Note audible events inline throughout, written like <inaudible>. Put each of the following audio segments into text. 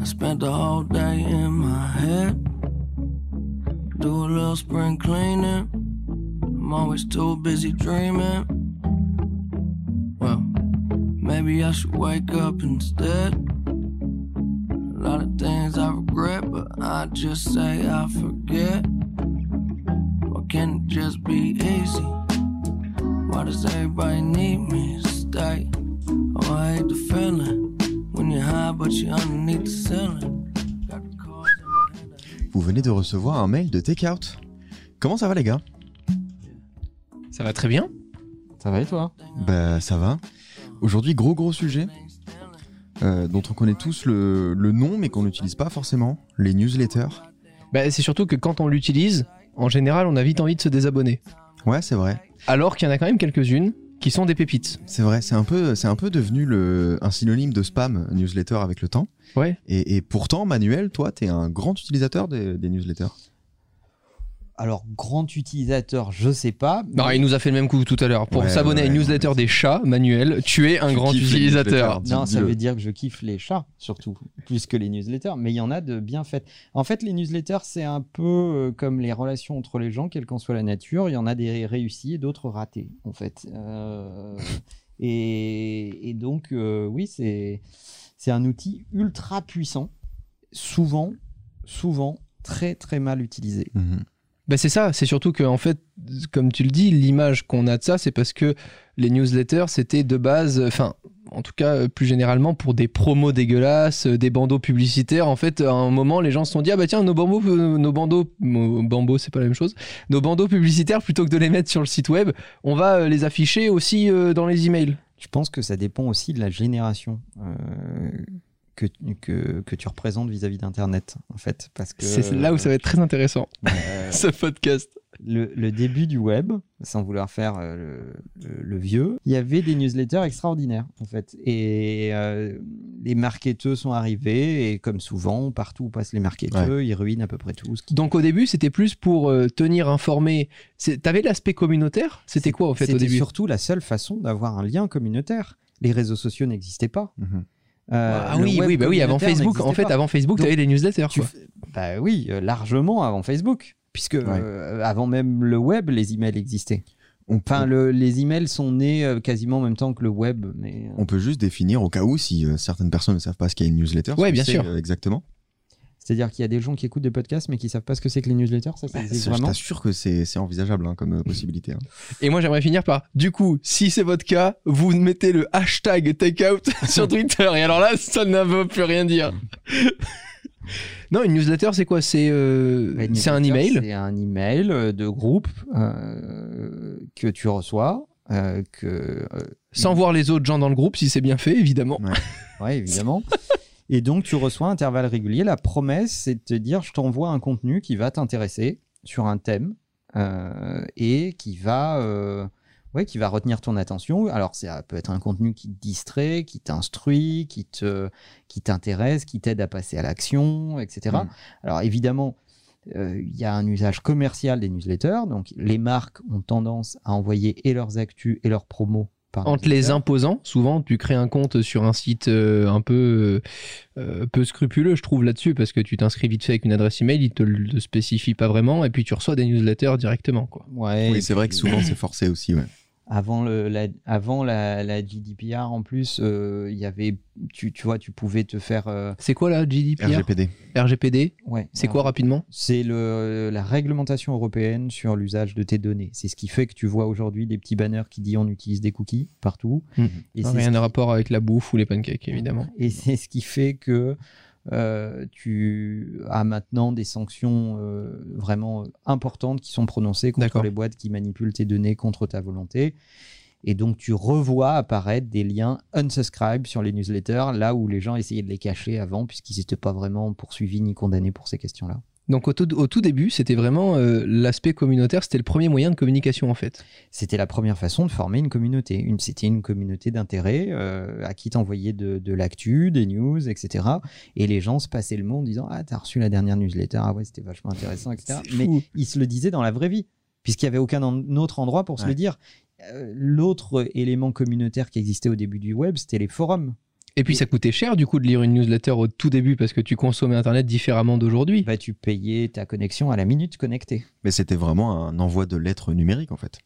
I spent the whole day in my head. Do a little spring cleaning. I'm always too busy dreaming. Well, maybe I should wake up instead. A lot of things I regret, but I just say I forget. Or can't it just be easy? Why does everybody need me to stay? Oh, I hate the feeling when you're high, but you're underneath the ceiling. Got the cards in my hand. Vous venez de recevoir un mail de Takeout. Comment ça va les gars? Ça va très bien. Ça va et toi? Bah ça va. Aujourd'hui gros gros sujet euh, dont on connaît tous le, le nom mais qu'on n'utilise pas forcément, les newsletters. Bah, c'est surtout que quand on l'utilise, en général, on a vite envie de se désabonner. Ouais c'est vrai. Alors qu'il y en a quand même quelques-unes qui sont des pépites. C'est vrai, c'est un peu, c'est un peu devenu le, un synonyme de spam newsletter avec le temps. Ouais. Et, et pourtant, Manuel, toi, t'es un grand utilisateur des, des newsletters. Alors, grand utilisateur, je sais pas. Non, il nous a fait le même coup tout à l'heure. Pour Ouais, s'abonner à ouais, une newsletter ouais. des chats, Manuel, tu es un Tu grand utilisateur. Non, ça veut dire que je kiffe les chats, surtout, plus que les newsletters. Mais il y en a de bien faites. En fait, les newsletters, c'est un peu euh, comme les relations entre les gens, quelle qu'en soit la nature. Il y en a des réussis et d'autres ratés, en fait. Euh, et, et donc, euh, oui, c'est c'est un outil ultra puissant, souvent, souvent très, très mal utilisé. Mhm. Bah, c'est ça, c'est surtout que, en fait, comme tu le dis, l'image qu'on a de ça, c'est parce que les newsletters, c'était de base, enfin, en tout cas, plus généralement, pour des promos dégueulasses, euh, des bandeaux publicitaires. En fait, à un moment, les gens se sont dit, ah bah tiens, nos bandeaux, nos bandeaux, bandeaux, c'est pas la même chose, nos bandeaux publicitaires, plutôt que de les mettre sur le site web, on va euh, les afficher aussi euh, dans les emails. Je pense que ça dépend aussi de la génération que, que, que tu représentes vis-à-vis d'Internet, en fait. Parce que C'est là où ça va être très intéressant, <laughs> euh, ce podcast. le, le début du web, sans vouloir faire euh, le, le- le vieux, il y avait des newsletters extraordinaires, en fait. Et euh, les marketeurs sont arrivés, et comme souvent, partout où passent les marketeurs, ils ruinent à peu près tout. Donc au début, c'était plus pour euh, tenir informé. T'avais l'aspect communautaire? C'était quoi, en fait, au C'était début? surtout la seule façon d'avoir un lien communautaire. Les réseaux sociaux n'existaient pas. Mhm. Euh, Ah oui, oui, bah oui, avant Facebook. En fait, pas. avant Facebook, Donc, t'avais les newsletters. Tu quoi. f- Bah oui, euh, largement avant Facebook. Puisque euh, avant même le web, les emails existaient. On, Enfin, le- les emails sont nés quasiment en même temps que le web. Mais, on peut juste définir au cas où si certaines personnes ne savent pas ce qu'est une newsletter. que bien sûr. exactement. C'est-à-dire qu'il y a des gens qui écoutent des podcasts mais qui savent pas ce que c'est que les newsletters. Ça, ça Bah, existe je vraiment. t'assure que c'est envisageable hein, comme euh, possibilité. hein. <laughs> Et moi, j'aimerais finir par, du coup, si c'est votre cas, vous mettez le hashtag takeout <laughs> sur Twitter. Et alors là, ça ne veut plus rien dire. <laughs> non, une newsletter, c'est quoi? C'est euh, Bah, c'est un email? C'est un email euh, de groupe euh, que tu reçois. euh, que, euh, Sans voir les autres gens dans le groupe, si c'est bien fait, évidemment. Ouais, évidemment. Et donc, tu reçois à intervalles réguliers. La promesse, c'est de te dire je t'envoie un contenu qui va t'intéresser sur un thème euh, et qui va, euh, ouais, qui va retenir ton attention. Alors, ça peut être un contenu qui te distrait, qui t'instruit, qui te, qui t'intéresse, qui t'aide à passer à l'action, etc. Mm. Alors, évidemment, euh, il y a un usage commercial des newsletters. Donc, les marques ont tendance à envoyer et leurs actus et leurs promos En te les imposant, souvent, tu crées un compte sur un site euh, un peu, euh, peu scrupuleux, je trouve, là-dessus, parce que tu t'inscris vite fait avec une adresse email, il te le spécifie pas vraiment, et puis tu reçois des newsletters directement. Quoi. Ouais, Oui, et c'est vrai que souvent c'est forcé aussi. Ouais. Avant, le, la, avant la, la GDPR, en plus, euh, il y avait, tu, tu vois, tu pouvais te faire. euh, C'est quoi là, GDPR RGPD. RGPD ouais, C'est quoi rapidement? C'est le, la réglementation européenne sur l'usage de tes données. C'est ce qui fait que tu vois aujourd'hui des petits banners qui disent on utilise des cookies partout. Mhm. Et Non, Rien de qui- rapport avec la bouffe ou les pancakes, évidemment. Et c'est ce qui fait que euh, tu as maintenant des sanctions euh, vraiment importantes qui sont prononcées contre les boîtes qui manipulent tes données contre ta volonté. Et donc, tu revois apparaître des liens unsubscribe sur les newsletters, là où les gens essayaient de les cacher avant, puisqu'ils n'étaient pas vraiment poursuivis ni condamnés pour ces questions-là. Donc au tout, au tout début, c'était vraiment euh, l'aspect communautaire, c'était le premier moyen de communication en fait. C'était la première façon de former une communauté. Une, c'était une communauté d'intérêt euh, à qui t'envoyais de, de l'actu, des news, etc. Et les gens se passaient le mot en disant Ah, t'as reçu la dernière newsletter, ah ouais, c'était vachement intéressant, etc. Mais fou. ils se le disaient dans la vraie vie, puisqu'il n'y avait aucun en- autre endroit pour se le dire. euh, l'autre élément communautaire qui existait au début du web, c'était les forums. Et puis ça coûtait cher du coup de lire une newsletter au tout début parce que tu consommais Internet différemment d'aujourd'hui. Bah, tu payais ta connexion à la minute connectée. Mais c'était vraiment un envoi de lettres numériques en fait.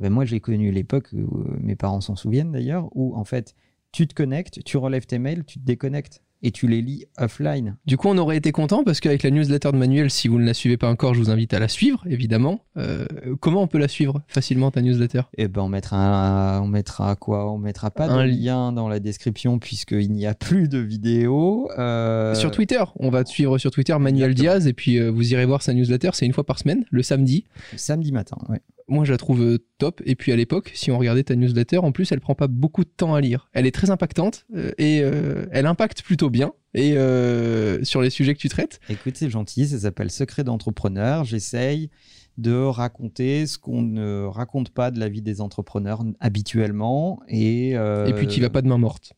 Bah, moi, j'ai connu l'époque, où, euh, mes parents s'en souviennent d'ailleurs, où en fait, tu te connectes, tu relèves tes mails, tu te déconnectes et tu les lis offline. Du coup, on aurait été content parce qu'avec la newsletter de Manuel, si vous ne la suivez pas encore, je vous invite à la suivre, évidemment. Euh, comment on peut la suivre facilement, ta newsletter? Eh ben, on mettra, un- on mettra quoi? On mettra pas Un de li- lien dans la description puisqu'il n'y a plus de vidéo. Euh, Sur Twitter, on va te suivre sur Twitter, Manuel Exactement. Diaz, et puis euh, vous irez voir sa newsletter, c'est une fois par semaine, le samedi. Samedi matin, ouais. Moi, je la trouve Et puis à l'époque, si on regardait ta newsletter, en plus, elle prend pas beaucoup de temps à lire. Elle est très impactante euh, et euh, elle impacte plutôt bien. Et euh, sur les sujets que tu traites, Écoute, c'est gentil, ça s'appelle Secret d'entrepreneur. J'essaye de raconter ce qu'on ne raconte pas de la vie des entrepreneurs habituellement. Et, euh, et puis tu vas pas de main morte.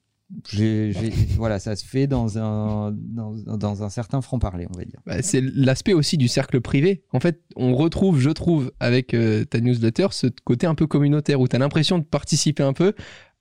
Voilà, ça se fait dans un, dans, dans un certain franc-parler, on va dire. Bah, c'est l'aspect aussi du cercle privé. En fait, on retrouve, je trouve, avec euh, ta newsletter, ce côté un peu communautaire où tu as l'impression de participer un peu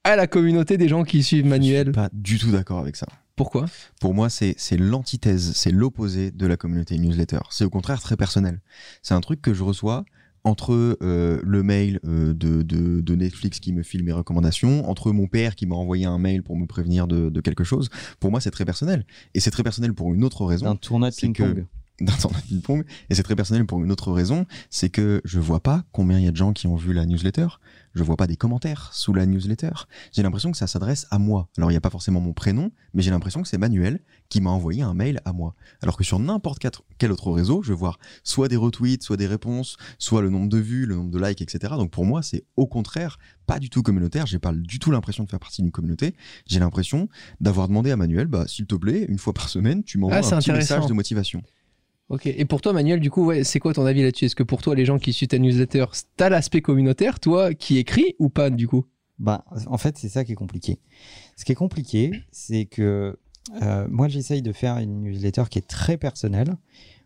à la communauté des gens qui suivent Je Manuel. suis pas du tout d'accord avec ça. Pourquoi? Pour moi, c'est c'est l'antithèse, c'est l'opposé de la communauté newsletter. C'est au contraire très personnel. C'est un truc que je reçois entre euh, le mail euh, de, de, de Netflix qui me file mes recommandations, entre mon père qui m'a envoyé un mail pour me prévenir de, de quelque chose. Pour moi, c'est très personnel. Et c'est très personnel pour une autre raison. D'un tournoi de c'est que- ping-pong. <laughs> d'un tournoi de ping-pong. Et c'est très personnel pour une autre raison, c'est que je vois pas combien il y a de gens qui ont vu la newsletter. Je vois pas des commentaires sous la newsletter. J'ai l'impression que ça s'adresse à moi. Alors il n'y a pas forcément mon prénom, mais j'ai l'impression que c'est Manuel qui m'a envoyé un mail à moi. Alors que sur n'importe quel- autre réseau, je vais voir soit des retweets, soit des réponses, soit le nombre de vues, le nombre de likes, etc. Donc pour moi, c'est au contraire pas du tout communautaire. J'ai pas du tout l'impression de faire partie d'une communauté. J'ai l'impression d'avoir demandé à Manuel, bah s'il te plaît, une fois par semaine, tu m'envoies Ah, un petit message de motivation. Ok. Et pour toi, Manuel, du coup, ouais, c'est quoi ton avis là-dessus? Est-ce que pour toi, les gens qui suivent ta newsletter, t'as l'aspect communautaire, toi, qui écris ou pas, du coup? Ben, en fait, c'est ça qui est compliqué. Ce qui est compliqué, c'est que euh, moi, j'essaye de faire une newsletter qui est très personnelle,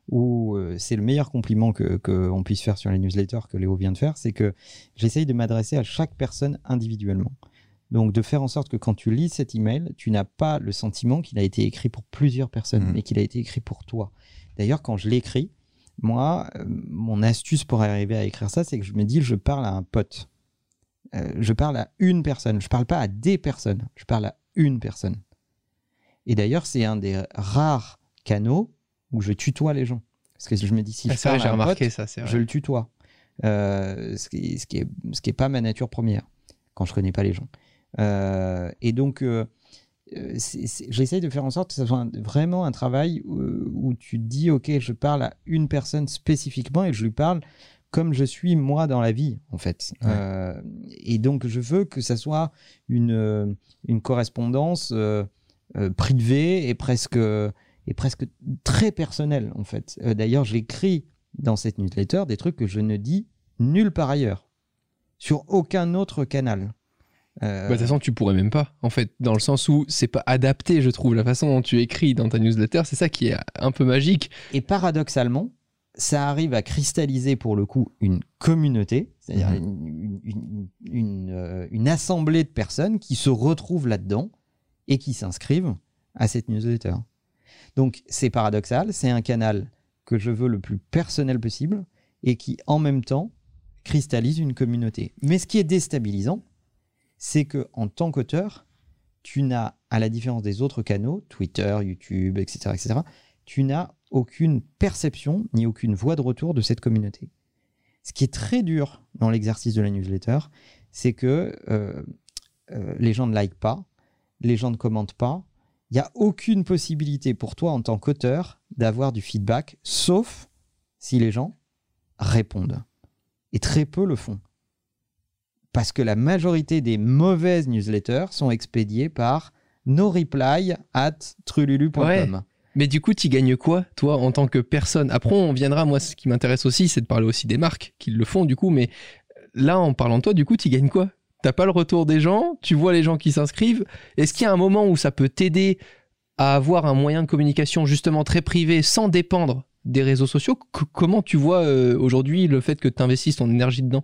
où euh, c'est le meilleur compliment que qu'on puisse faire sur les newsletters que Léo vient de faire, c'est que j'essaye de m'adresser à chaque personne individuellement. Donc, de faire en sorte que quand tu lis cet email, tu n'as pas le sentiment qu'il a été écrit pour plusieurs personnes, Mhm. mais qu'il a été écrit pour toi. D'ailleurs, quand je l'écris, moi, euh, mon astuce pour arriver à écrire ça, c'est que je me dis, je parle à un pote. Euh, je parle à une personne. Je parle pas à des personnes. Je parle à une personne. Et d'ailleurs, c'est un des rares canaux où je tutoie les gens. Parce que je me dis, si Ah, je vrai, parle j'ai à un remarqué pote, ça, vrai. je le tutoie. Euh, ce, qui, ce, qui est, ce qui est pas ma nature première quand je connais pas les gens. Et donc, euh, euh, j'essaye de faire en sorte que ce soit un- vraiment un travail où, où tu dis, OK, je parle à une personne spécifiquement et je lui parle comme je suis moi dans la vie, en fait. Ouais. Euh, et donc, je veux que ça soit une, euh, une correspondance euh, euh, privée et presque, et presque très personnelle, en fait. Euh, D'ailleurs, j'écris dans cette newsletter des trucs que je ne dis nulle part ailleurs, sur aucun autre canal. Euh, Bah, de toute façon, tu pourrais même pas, en fait, dans le sens où c'est pas adapté, je trouve, la façon dont tu écris dans ta newsletter, c'est ça qui est un peu magique. Et paradoxalement, ça arrive à cristalliser pour le coup une communauté, c'est-à-dire Mhm. une, une- une, euh, une assemblée de personnes qui se retrouvent là-dedans et qui s'inscrivent à cette newsletter. Donc c'est paradoxal, c'est un canal que je veux le plus personnel possible et qui en même temps cristallise une communauté. Mais ce qui est déstabilisant, c'est que en tant qu'auteur, tu n'as, à la différence des autres canaux, Twitter, YouTube, etc., etc., tu n'as aucune perception ni aucune voix de retour de cette communauté. Ce qui est très dur dans l'exercice de la newsletter, c'est que euh, euh, les gens ne likent pas, les gens ne commentent pas. Il n'y a aucune possibilité pour toi en tant qu'auteur d'avoir du feedback, sauf si les gens répondent. Et très peu le font. Parce que la majorité des mauvaises newsletters sont expédiées par no reply at trululu.com. Ouais. Mais du coup, tu gagnes quoi, toi, en tant que personne? Après, on viendra, moi, ce qui m'intéresse aussi, c'est de parler aussi des marques qui le font, du coup, mais là, en parlant de toi, du coup, tu gagnes quoi? T'as pas le retour des gens, tu vois les gens qui s'inscrivent? Est-ce qu'il y a un moment où ça peut t'aider à avoir un moyen de communication justement très privé sans dépendre des réseaux sociaux? C- Comment tu vois euh, aujourd'hui le fait que tu investisses ton énergie dedans?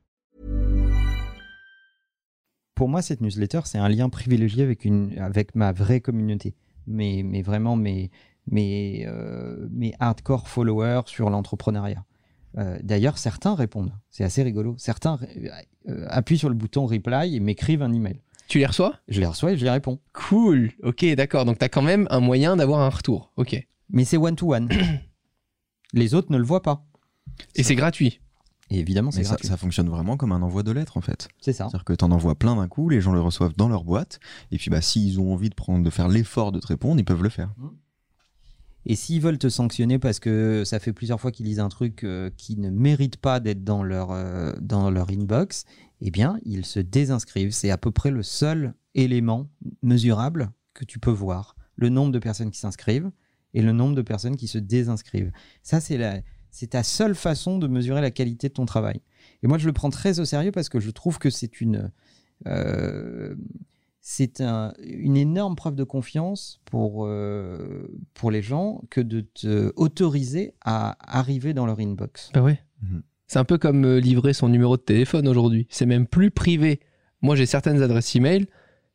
Pour moi, cette newsletter, c'est un lien privilégié avec, une, avec ma vraie communauté. Mais, mais vraiment mes, mes, euh, mes hardcore followers sur l'entrepreneuriat. Euh, D'ailleurs, certains répondent. C'est assez rigolo. Certains euh, appuient sur le bouton reply et m'écrivent un email. Tu les reçois? Je les reçois et je les réponds. Cool. Ok, d'accord. Donc, tu as quand même un moyen d'avoir un retour. Ok. Mais c'est one-to-one. <coughs> les autres ne le voient pas. Et c'est gratuit. Et évidemment, c'est ça, ça fonctionne vraiment comme un envoi de lettres en fait. C'est ça. C'est-à-dire que tu en envoies plein d'un coup, les gens le reçoivent dans leur boîte, et puis bah, s'ils ont envie de, prendre, de faire l'effort de te répondre, ils peuvent le faire. Et s'ils veulent te sanctionner parce que ça fait plusieurs fois qu'ils lisent un truc euh, qui ne mérite pas d'être dans leur, euh, dans leur inbox, eh bien, ils se désinscrivent. C'est à peu près le seul élément mesurable que tu peux voir. Le nombre de personnes qui s'inscrivent et le nombre de personnes qui se désinscrivent. Ça, c'est la, c'est ta seule façon de mesurer la qualité de ton travail. Et moi, je le prends très au sérieux parce que je trouve que c'est une, euh, c'est un- une énorme preuve de confiance pour, euh, pour les gens que de te autoriser à arriver dans leur inbox. Bah ouais. Mhm. C'est un peu comme euh, livrer son numéro de téléphone aujourd'hui. C'est même plus privé. Moi, j'ai certaines adresses email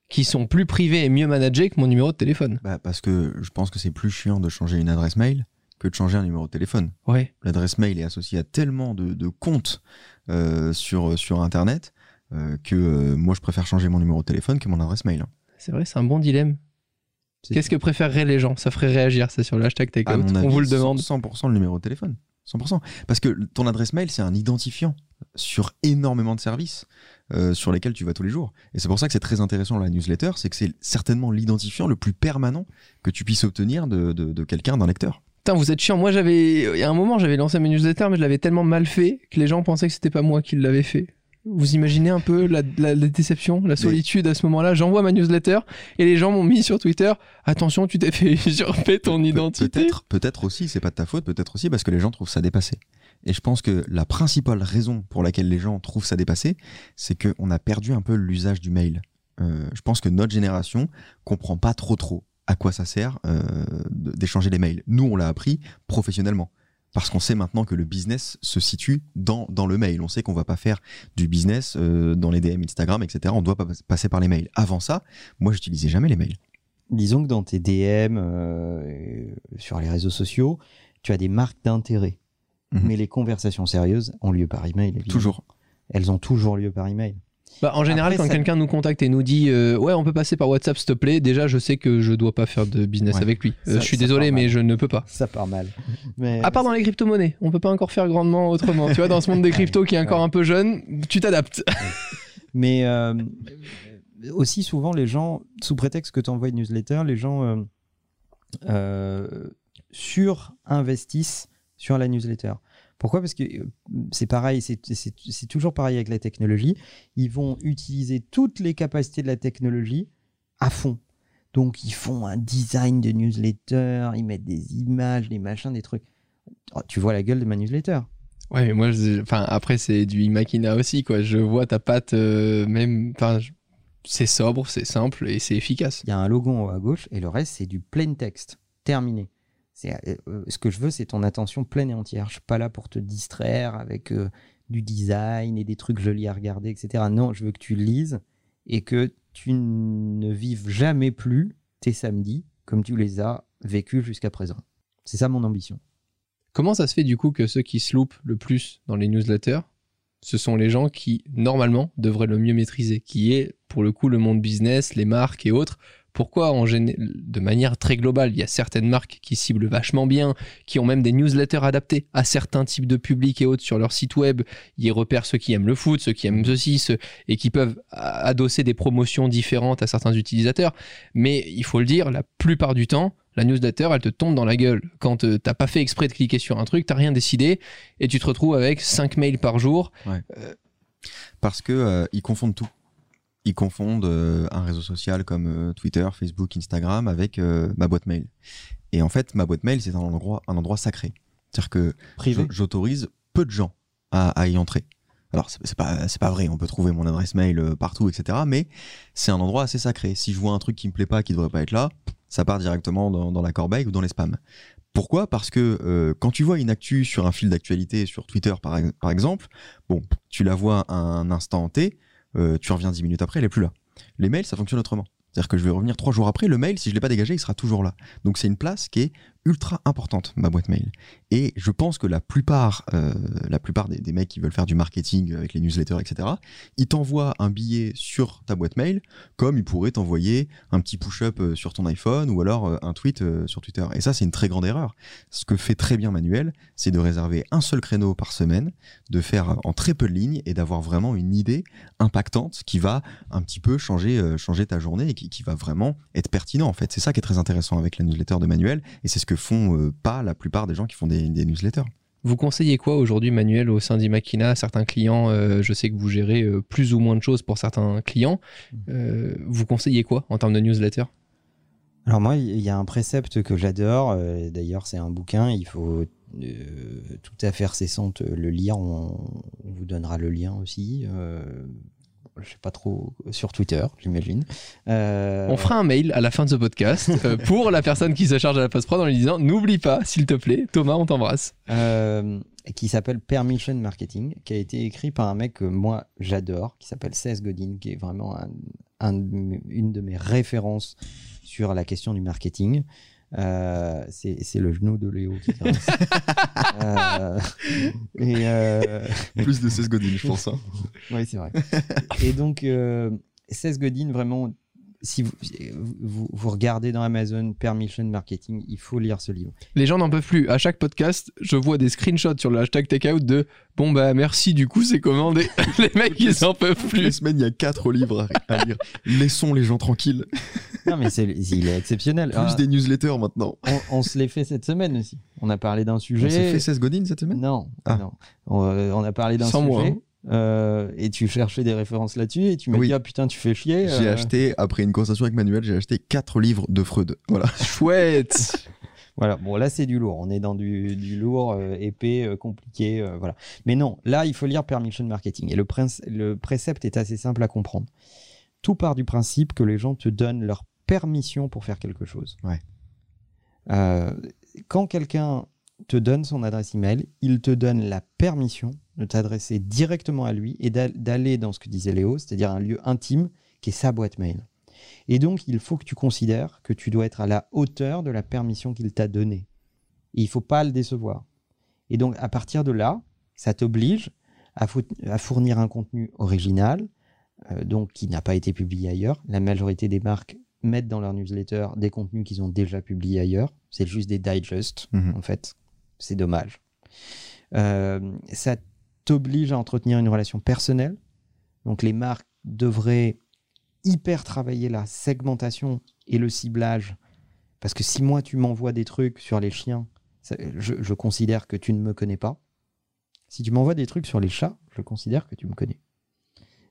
qui sont plus privées et mieux managées que mon numéro de téléphone. Bah, parce que je pense que c'est plus chiant de changer une adresse mail que de changer un numéro de téléphone. Ouais. L'adresse mail est associée à tellement de, de comptes euh, sur, sur Internet euh, que euh, moi je préfère changer mon numéro de téléphone que mon adresse mail. C'est vrai, c'est un bon dilemme. Qu'est-ce que préféreraient les gens? Ça ferait réagir, ça, sur le hashtag takeout. On vous le demande. 100% le numéro de téléphone. 100%. Parce que ton adresse mail, c'est un identifiant sur énormément de services euh, sur lesquels tu vas tous les jours. Et c'est pour ça que c'est très intéressant la newsletter, c'est que c'est certainement l'identifiant le plus permanent que tu puisses obtenir de, de- de quelqu'un, d'un lecteur. Putain, vous êtes chiant. Moi, j'avais. Il y a un moment, j'avais lancé mes newsletters, mais je l'avais tellement mal fait que les gens pensaient que c'était pas moi qui l'avais fait. Vous imaginez un peu la, la- la déception, la solitude à ce moment-là J'envoie ma newsletter et les gens m'ont mis sur Twitter Attention, tu t'es fait <laughs> usurper ton Pe- identité. Peut-être, peut-être aussi, c'est pas de ta faute, peut-être aussi parce que les gens trouvent ça dépassé. Et je pense que la principale raison pour laquelle les gens trouvent ça dépassé, c'est qu'on a perdu un peu l'usage du mail. Euh, je pense que notre génération comprend pas trop trop à quoi ça sert euh, d'échanger les mails. Nous, on l'a appris professionnellement. Parce qu'on sait maintenant que le business se situe dans, dans le mail. On sait qu'on va pas faire du business euh, dans les DM Instagram, etc. On doit pas passer par les mails. Avant ça, moi, j'utilisais jamais les mails. Disons que dans tes DM, euh, sur les réseaux sociaux, tu as des marques d'intérêt. Mhm. Mais les conversations sérieuses ont lieu par email. évidemment. Toujours. Elles ont toujours lieu par email. Bah, en général, Après, quand ça- quelqu'un nous contacte et nous dit euh, Ouais, on peut passer par WhatsApp, s'il te plaît, déjà, je sais que je dois pas faire de business Ouais. avec lui. Euh, Ça- je suis désolé, mais je ne peux pas. Ça part mal. Mais À part dans les crypto-monnaies, on peut pas encore faire grandement autrement. tu vois, dans ce monde des cryptos qui est encore Ouais. un peu jeune, tu t'adaptes. Mais euh, aussi souvent, les gens, sous prétexte que tu envoies une newsletter, les gens euh, euh, surinvestissent sur la newsletter. Pourquoi? Parce que euh, c'est pareil, c'est toujours pareil avec la technologie. Ils vont utiliser toutes les capacités de la technologie à fond. Donc, ils font un design de newsletter, ils mettent des images, des machins, des trucs. Oh, tu vois la gueule de ma newsletter. Ouais, mais moi, je- enfin, après, c'est du Imakina aussi, quoi. Je vois ta patte, euh, même. Enfin, je- c'est sobre, c'est simple et c'est efficace. Il y a un logo en haut à gauche et le reste, c'est du plain text. Terminé. C'est, euh, euh, ce que je veux, c'est ton attention pleine et entière. Je suis pas là pour te distraire avec euh, du design et des trucs jolis à regarder, etc. Non, je veux que tu lises et que tu ne vives jamais plus tes samedis comme tu les as vécus jusqu'à présent. C'est ça mon ambition. Comment ça se fait, du coup, que ceux qui se loupent le plus dans les newsletters, ce sont les gens qui, normalement, devraient le mieux maîtriser, qui est, pour le coup, le monde business, les marques et autres. Pourquoi, en de manière très globale, il y a certaines marques qui ciblent vachement bien, qui ont même des newsletters adaptés à certains types de publics et autres sur leur site web. Ils repèrent ceux qui aiment le foot, ceux qui aiment ceci, ceux- et qui peuvent adosser des promotions différentes à certains utilisateurs. Mais il faut le dire, la plupart du temps, la newsletter, elle te tombe dans la gueule. Quand euh, t'as pas fait exprès de cliquer sur un truc, t'as rien décidé, et tu te retrouves avec 5 mails par jour. Parce que euh, ils confondent tout. Ils confondent euh, un réseau social comme euh, Twitter, Facebook, Instagram avec euh, ma boîte mail. Et en fait, ma boîte mail, c'est un endroit, un endroit sacré. C'est-à-dire que j'autorise peu de gens à, à y entrer. Alors, c'est pas, c'est pas vrai, on peut trouver mon adresse mail partout, etc. Mais c'est un endroit assez sacré. Si je vois un truc qui me plaît pas, qui devrait pas être là, ça part directement dans, dans la corbeille ou dans les spams. Pourquoi? Parce que euh, quand tu vois une actu sur un fil d'actualité sur Twitter, par, par exemple, bon, tu la vois un instant T, euh, tu reviens dix minutes après, elle est plus là. Les mails, ça fonctionne autrement. C'est-à-dire que je vais revenir trois jours après, le mail, si je l'ai pas dégagé, il sera toujours là. Donc c'est une place qui est ultra importante, ma boîte mail. Et je pense que la plupart, euh, la plupart des, mecs qui veulent faire du marketing avec les newsletters, etc., ils t'envoient un billet sur ta boîte mail, comme ils pourraient t'envoyer un petit push-up euh, sur ton iPhone ou alors euh, un tweet sur Twitter. Et ça, c'est une très grande erreur. Ce que fait très bien Manuel, c'est de réserver un seul créneau par semaine, de faire en très peu de lignes et d'avoir vraiment une idée impactante qui va un petit peu changer, changer ta journée et qui, qui va vraiment être pertinent. En fait, c'est ça qui est très intéressant avec la newsletter de Manuel et c'est ce que font euh, pas la plupart des gens qui font des, des newsletters. Vous conseillez quoi aujourd'hui, Manuel, au sein d'Imakina Certains clients, euh, je sais que vous gérez euh, plus ou moins de choses pour certains clients. Euh, vous conseillez quoi en termes de newsletter? Alors moi, il y a un précepte que j'adore. euh, D'ailleurs, c'est un bouquin. Il faut euh, tout à fait cessante le lire. On, on vous donnera le lien aussi. Euh, je sais pas trop sur Twitter, j'imagine. Euh, On fera un mail à la fin de ce podcast euh, <laughs> pour la personne qui se charge à la post-prod en lui disant N'oublie pas, s'il te plaît, Thomas, on t'embrasse. euh, qui s'appelle Permission Marketing, qui a été écrit par un mec que moi j'adore, qui s'appelle Seth Godin, qui est vraiment un- un de mes- une de mes références sur la question du marketing. Euh, c'est c'est le genou de Léo qui. <laughs> Euh, et euh, Plus de 16 Godin, je pense. hein. oui, c'est vrai. Et donc, euh, Seth Godin, vraiment, si vous, vous, vous regardez dans Amazon Permission Marketing, il faut lire ce livre. Les gens n'en peuvent plus. À chaque podcast, je vois des screenshots sur le hashtag takeout de Bon, bah merci, du coup, c'est commandé. <laughs> <laughs> les mecs, ils en peuvent Toutes les plus. semaines, il y a quatre livres à, lire. <laughs> Laissons les gens tranquilles. Non, mais c'est, il est exceptionnel. Plus Ah, des newsletters maintenant. on, on se l'est fait cette semaine aussi. On a parlé d'un sujet. On s'est fait 16 Godin cette semaine? Non, Ah. non. On, euh, on a parlé d'un sujet. moi, hein. Euh, et tu cherchais des références là-dessus et tu m'as Oui. dit ah putain tu fais chier. J'ai euh, acheté, après une conversation avec Manuel, j'ai acheté quatre livres de Freud. Voilà. <laughs> Chouette. Voilà, bon là c'est du lourd, on est dans du, du lourd, euh, épais, compliqué, voilà. Mais non, là il faut lire Permission Marketing et le, prince- le précepte est assez simple à comprendre. Tout part du principe que les gens te donnent leur permission pour faire quelque chose. Ouais. Quand quelqu'un te donne son adresse email, il te donne la permission de t'adresser directement à lui et d'a- d'aller dans ce que disait Léo, c'est-à-dire un lieu intime qui est sa boîte mail. Et donc, il faut que tu considères que tu dois être à la hauteur de la permission qu'il t'a donnée. Et il faut pas le décevoir. Et donc, à partir de là, ça t'oblige à fournir un contenu original, euh, donc qui n'a pas été publié ailleurs. La majorité des marques mettent dans leur newsletter des contenus qu'ils ont déjà publiés ailleurs. C'est juste des digests, Mhm. en fait. C'est dommage. Euh, ça t'oblige à entretenir une relation personnelle. Donc, les marques devraient hyper travailler la segmentation et le ciblage. Parce que si moi, tu m'envoies des trucs sur les chiens, je, considère que tu ne me connais pas. Si tu m'envoies des trucs sur les chats, je considère que tu me connais.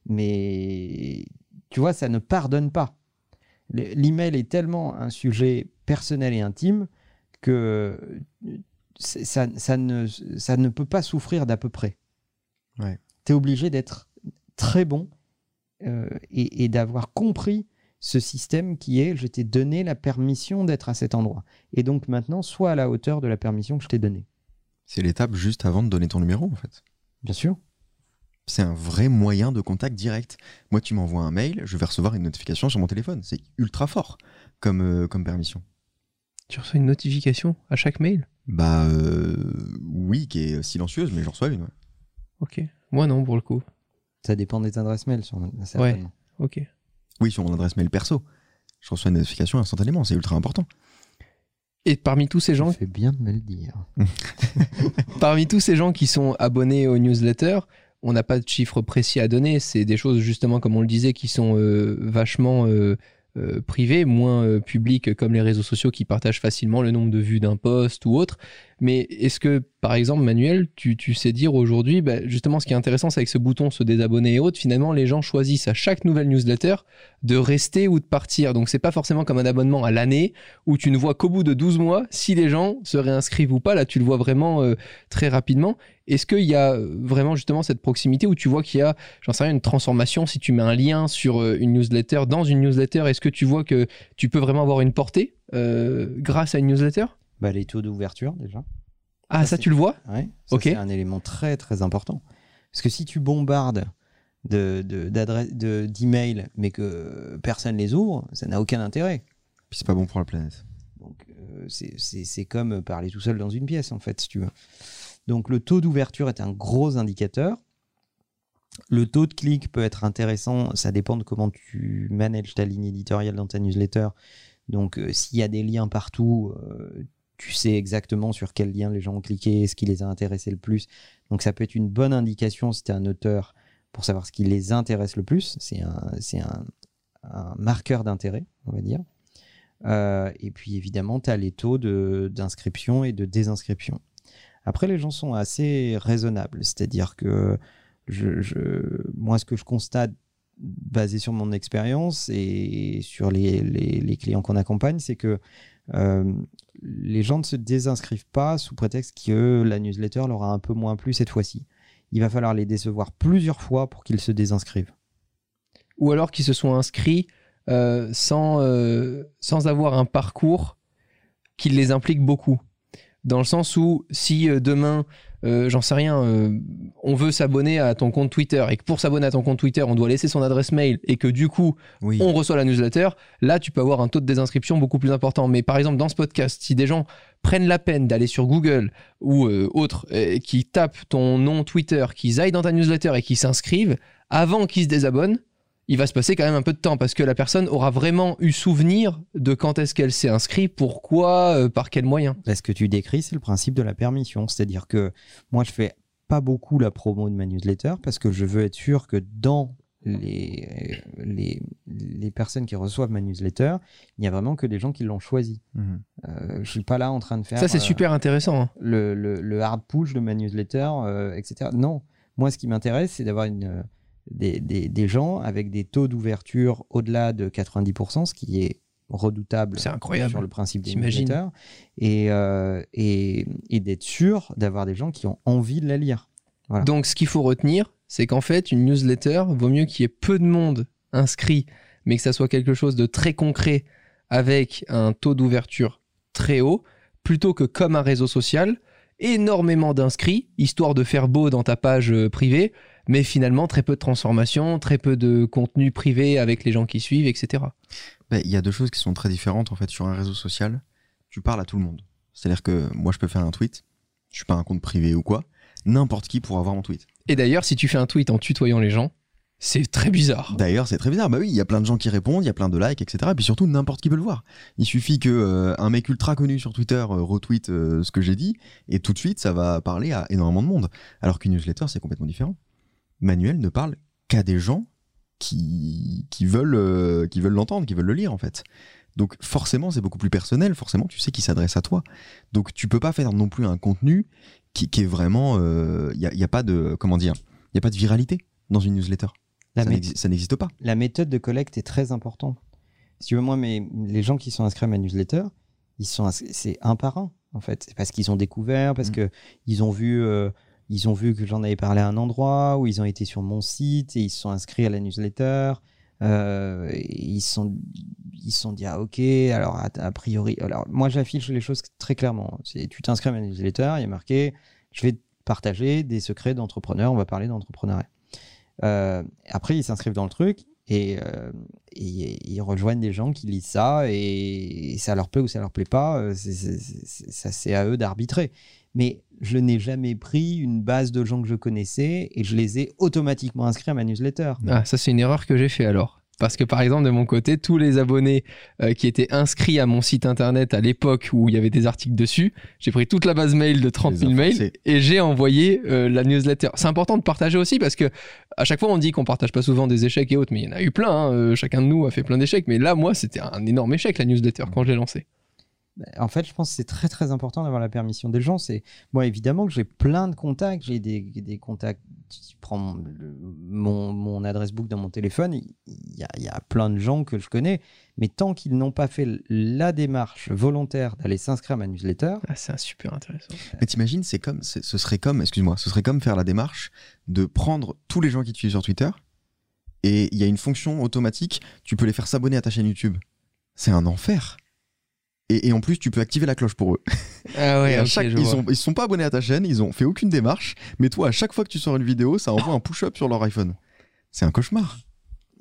Mais tu vois, ça ne pardonne pas. Le- L'email est tellement un sujet personnel et intime que ça, ça ne, ça ne peut pas souffrir d'à peu près. Ouais. Tu es obligé d'être très bon euh, et, et d'avoir compris ce système qui est je t'ai donné la permission d'être à cet endroit. Et donc maintenant, sois à la hauteur de la permission que je t'ai donnée. C'est l'étape juste avant de donner ton numéro, en fait. Bien sûr. C'est un vrai moyen de contact direct. Moi, tu m'envoies un mail, je vais recevoir une notification sur mon téléphone. C'est ultra fort comme, euh, comme permission. Tu reçois une notification à chaque mail Bah euh, oui, qui est silencieuse, mais j'en reçois une. ouais. Ok. Moi, non, pour le coup. Ça dépend des adresses mail, sur- certainement. Ok. Oui, sur mon adresse mail perso. Je reçois une notification instantanément, c'est ultra important. Et parmi tous ces gens Tu fais bien de me le dire. <laughs> Parmi tous ces gens qui sont abonnés aux newsletters, on n'a pas de chiffres précis à donner. C'est des choses, justement, comme on le disait, qui sont euh, vachement euh, euh, privés, moins euh, publics comme les réseaux sociaux qui partagent facilement le nombre de vues d'un post ou autre. Mais est-ce que, par exemple, Manuel, tu, tu sais dire aujourd'hui, bah, justement, ce qui est intéressant, c'est avec ce bouton se désabonner et autres, finalement, les gens choisissent à chaque nouvelle newsletter de rester ou de partir. Donc, c'est pas forcément comme un abonnement à l'année où tu ne vois qu'au bout de 12 mois si les gens se réinscrivent ou pas. Là, tu le vois vraiment euh, très rapidement. Est-ce qu'il y a vraiment justement cette proximité où tu vois qu'il y a, j'en sais rien, une transformation si tu mets un lien sur une newsletter dans une newsletter Est-ce que tu vois que tu peux vraiment avoir une portée euh, grâce à une newsletter? Bah, Les taux d'ouverture déjà. Ah, ça, Ça, tu le vois? Ouais, Ok. C'est un élément très très important. Parce que si tu bombardes de, de, d'adresses- de- d'emails mais que personne les ouvre, ça n'a aucun intérêt. Puis c'est pas bon pour la planète. Donc euh, c'est- c'est c'est comme parler tout seul dans une pièce en fait, si tu veux. Donc le taux d'ouverture est un gros indicateur. Le taux de clic peut être intéressant, ça dépend de comment tu manages ta ligne éditoriale dans ta newsletter. Donc euh, s'il y a des liens partout, euh, tu sais exactement sur quel lien les gens ont cliqué, ce qui les a intéressés le plus. Donc ça peut être une bonne indication si tu es un auteur pour savoir ce qui les intéresse le plus. C'est un, un, marqueur d'intérêt, on va dire. Euh, et puis évidemment, tu as les taux d'inscription et de désinscription. Après, les gens sont assez raisonnables, c'est-à-dire que je, moi, ce que je constate, basé sur mon expérience et sur les clients qu'on accompagne, c'est que euh, les gens ne se désinscrivent pas sous prétexte que la newsletter leur a un peu moins plu cette fois-ci. Il va falloir les décevoir plusieurs fois pour qu'ils se désinscrivent. Ou alors qu'ils se sont inscrits euh, sans, euh, sans avoir un parcours qui les implique beaucoup. Dans le sens où si euh, demain, euh, j'en sais rien, euh, on veut s'abonner à ton compte Twitter et que pour s'abonner à ton compte Twitter, on doit laisser son adresse mail et que du coup, Oui. on reçoit la newsletter, là tu peux avoir un taux de désinscription beaucoup plus important. Mais par exemple dans ce podcast, si des gens prennent la peine d'aller sur Google ou euh, autre, qui tapent ton nom Twitter, qu'ils aillent dans ta newsletter et qui s'inscrivent, avant qu'ils se désabonnent, il va se passer quand même un peu de temps parce que la personne aura vraiment eu souvenir de quand est-ce qu'elle s'est inscrite, pourquoi, euh, par quel moyen. Là, ce que tu décris, c'est le principe de la permission. C'est-à-dire que moi, je fais pas beaucoup la promo de ma newsletter parce que je veux être sûr que dans les, les, les personnes qui reçoivent ma newsletter, il n'y a vraiment que des gens qui l'ont choisi. Mhm. Euh, je suis pas là en train de faire Ça c'est euh, super intéressant. hein. le, le- le hard push de ma newsletter, euh, etc. Non, moi, ce qui m'intéresse, c'est d'avoir une, euh, des, des- des gens avec des taux d'ouverture au-delà de 90%, ce qui est redoutable C'est incroyable. sur le principe des et, euh, et, et d'être sûr d'avoir des gens qui ont envie de la lire. Voilà. Donc, ce qu'il faut retenir, c'est qu'en fait, une newsletter vaut mieux qu'il y ait peu de monde inscrit, mais que ça soit quelque chose de très concret avec un taux d'ouverture très haut, plutôt que comme un réseau social, énormément d'inscrits, histoire de faire beau dans ta page euh, privée, mais finalement très peu de transformation, très peu de contenu privé avec les gens qui suivent, etc. Ben, Il y a deux choses qui sont très différentes en fait sur un réseau social. Tu parles à tout le monde. C'est-à-dire que moi je peux faire un tweet, je suis pas un compte privé ou quoi, n'importe qui pourra voir mon tweet. Et d'ailleurs, si tu fais un tweet en tutoyant les gens, c'est très bizarre. D'ailleurs, c'est très bizarre. Bah oui, il y a plein de gens qui répondent, il y a plein de likes, etc. Et puis surtout, n'importe qui peut le voir. Il suffit que euh, un mec ultra connu sur Twitter euh, retweet euh, ce que j'ai dit, et tout de suite, ça va parler à énormément de monde. Alors qu'une newsletter, c'est complètement différent. Manuel ne parle qu'à des gens qui, qui veulent euh, qui veulent l'entendre, qui veulent le lire en fait. Donc forcément, c'est beaucoup plus personnel. Forcément, tu sais qui s'adresse à toi. Donc tu peux pas faire non plus un contenu qui, qui est vraiment. Il n'y a, y a pas de comment dire. Il y a pas de viralité dans une newsletter. La, Ça n'existe pas. la méthode de collecte est très importante. Si tu veux, moi, mes, les gens qui sont inscrits à ma newsletter, ils sont c'est un par un, en fait. C'est parce qu'ils ont découvert, parce Mm. que ils ont vu, euh, ils ont vu que j'en avais parlé à un endroit, où ils ont été sur mon site et ils se sont inscrits à la newsletter. Euh, ils sont, ils sont dit ah ok, alors a, priori, alors moi j'affiche les choses très clairement. Tu t'inscris à ma newsletter, il y a marqué, je vais partager des secrets d'entrepreneurs, on va parler d'entrepreneuriat. Euh, après, ils s'inscrivent dans le truc et, euh, et ils rejoignent des gens qui lisent ça et, ça leur plaît ou ça leur plaît pas. c'est à eux d'arbitrer. Mais je n'ai jamais pris une base de gens que je connaissais et je les ai automatiquement inscrits à ma newsletter. Ah, ça c'est une erreur que j'ai fait alors. Parce que par exemple, de mon côté, tous les abonnés euh, qui étaient inscrits à mon site internet à l'époque où il y avait des articles dessus, j'ai pris toute la base mail de 30 Les 000 mails et j'ai envoyé euh, la newsletter. C'est important de partager aussi parce que à chaque fois on dit qu'on partage pas souvent des échecs et autres, mais il y en a eu plein. hein. Euh, Chacun de nous a fait plein d'échecs, mais là, moi, c'était un énorme échec la newsletter quand je l'ai lancée. Bah, En fait, je pense que c'est très très important d'avoir la permission des gens. C'est moi évidemment que j'ai plein de contacts, j'ai des, des contacts. Tu prends mon, le- mon, mon adresse book dans mon téléphone, il y, a, il y a plein de gens que je connais, mais tant qu'ils n'ont pas fait la démarche volontaire d'aller s'inscrire à ma newsletter, Ah, c'est super intéressant. Mais t'imagines, c'est comme, c'est- ce serait comme, excuse-moi, ce serait comme faire la démarche de prendre tous les gens qui te suivent sur Twitter et il y a une fonction automatique, tu peux les faire s'abonner à ta chaîne YouTube. C'est un enfer. Et, et en plus, tu peux activer la cloche pour eux. Ah ouais, <laughs> Et à ok, chaque- je ils, sont, ils sont pas abonnés à ta chaîne, ils ont fait aucune démarche, mais toi, à chaque fois que tu sors une vidéo, ça envoie un push-up sur leur iPhone. C'est un cauchemar.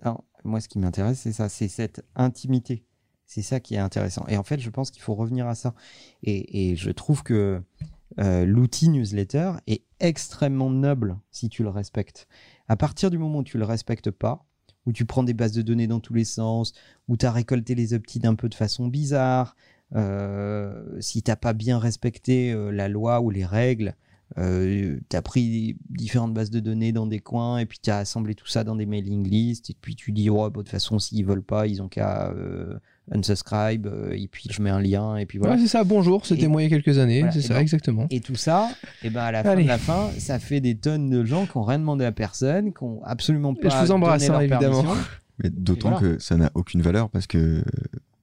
Alors, moi, ce qui m'intéresse, c'est ça, c'est cette intimité. C'est ça qui est intéressant. Et en fait, je pense qu'il faut revenir à ça. Et, et je trouve que euh, l'outil newsletter est extrêmement noble si tu le respectes. À partir du moment où tu le respectes pas, où tu prends des bases de données dans tous les sens, où tu as récolté les updates un peu de façon bizarre, si t'as pas bien respecté euh, la loi ou les règles, euh, tu as pris différentes bases de données dans des coins et puis tu as assemblé tout ça dans des mailing lists et puis tu dis oh, bah, de toute façon s'ils veulent pas ils ont qu'à euh, unsubscribe euh, et puis je mets un lien et puis voilà Ouais, c'est ça, bonjour, c'était Et- moi il y a quelques années, Voilà, c'est et ça, ben- exactement. et tout ça et ben à la fin de la fin ça fait des tonnes de gens qui ont rien demandé à personne qui ont absolument Et pas je vous embrasse, donné hein, leur évidemment. permission. Mais d'autant voilà. que ça n'a aucune valeur parce que,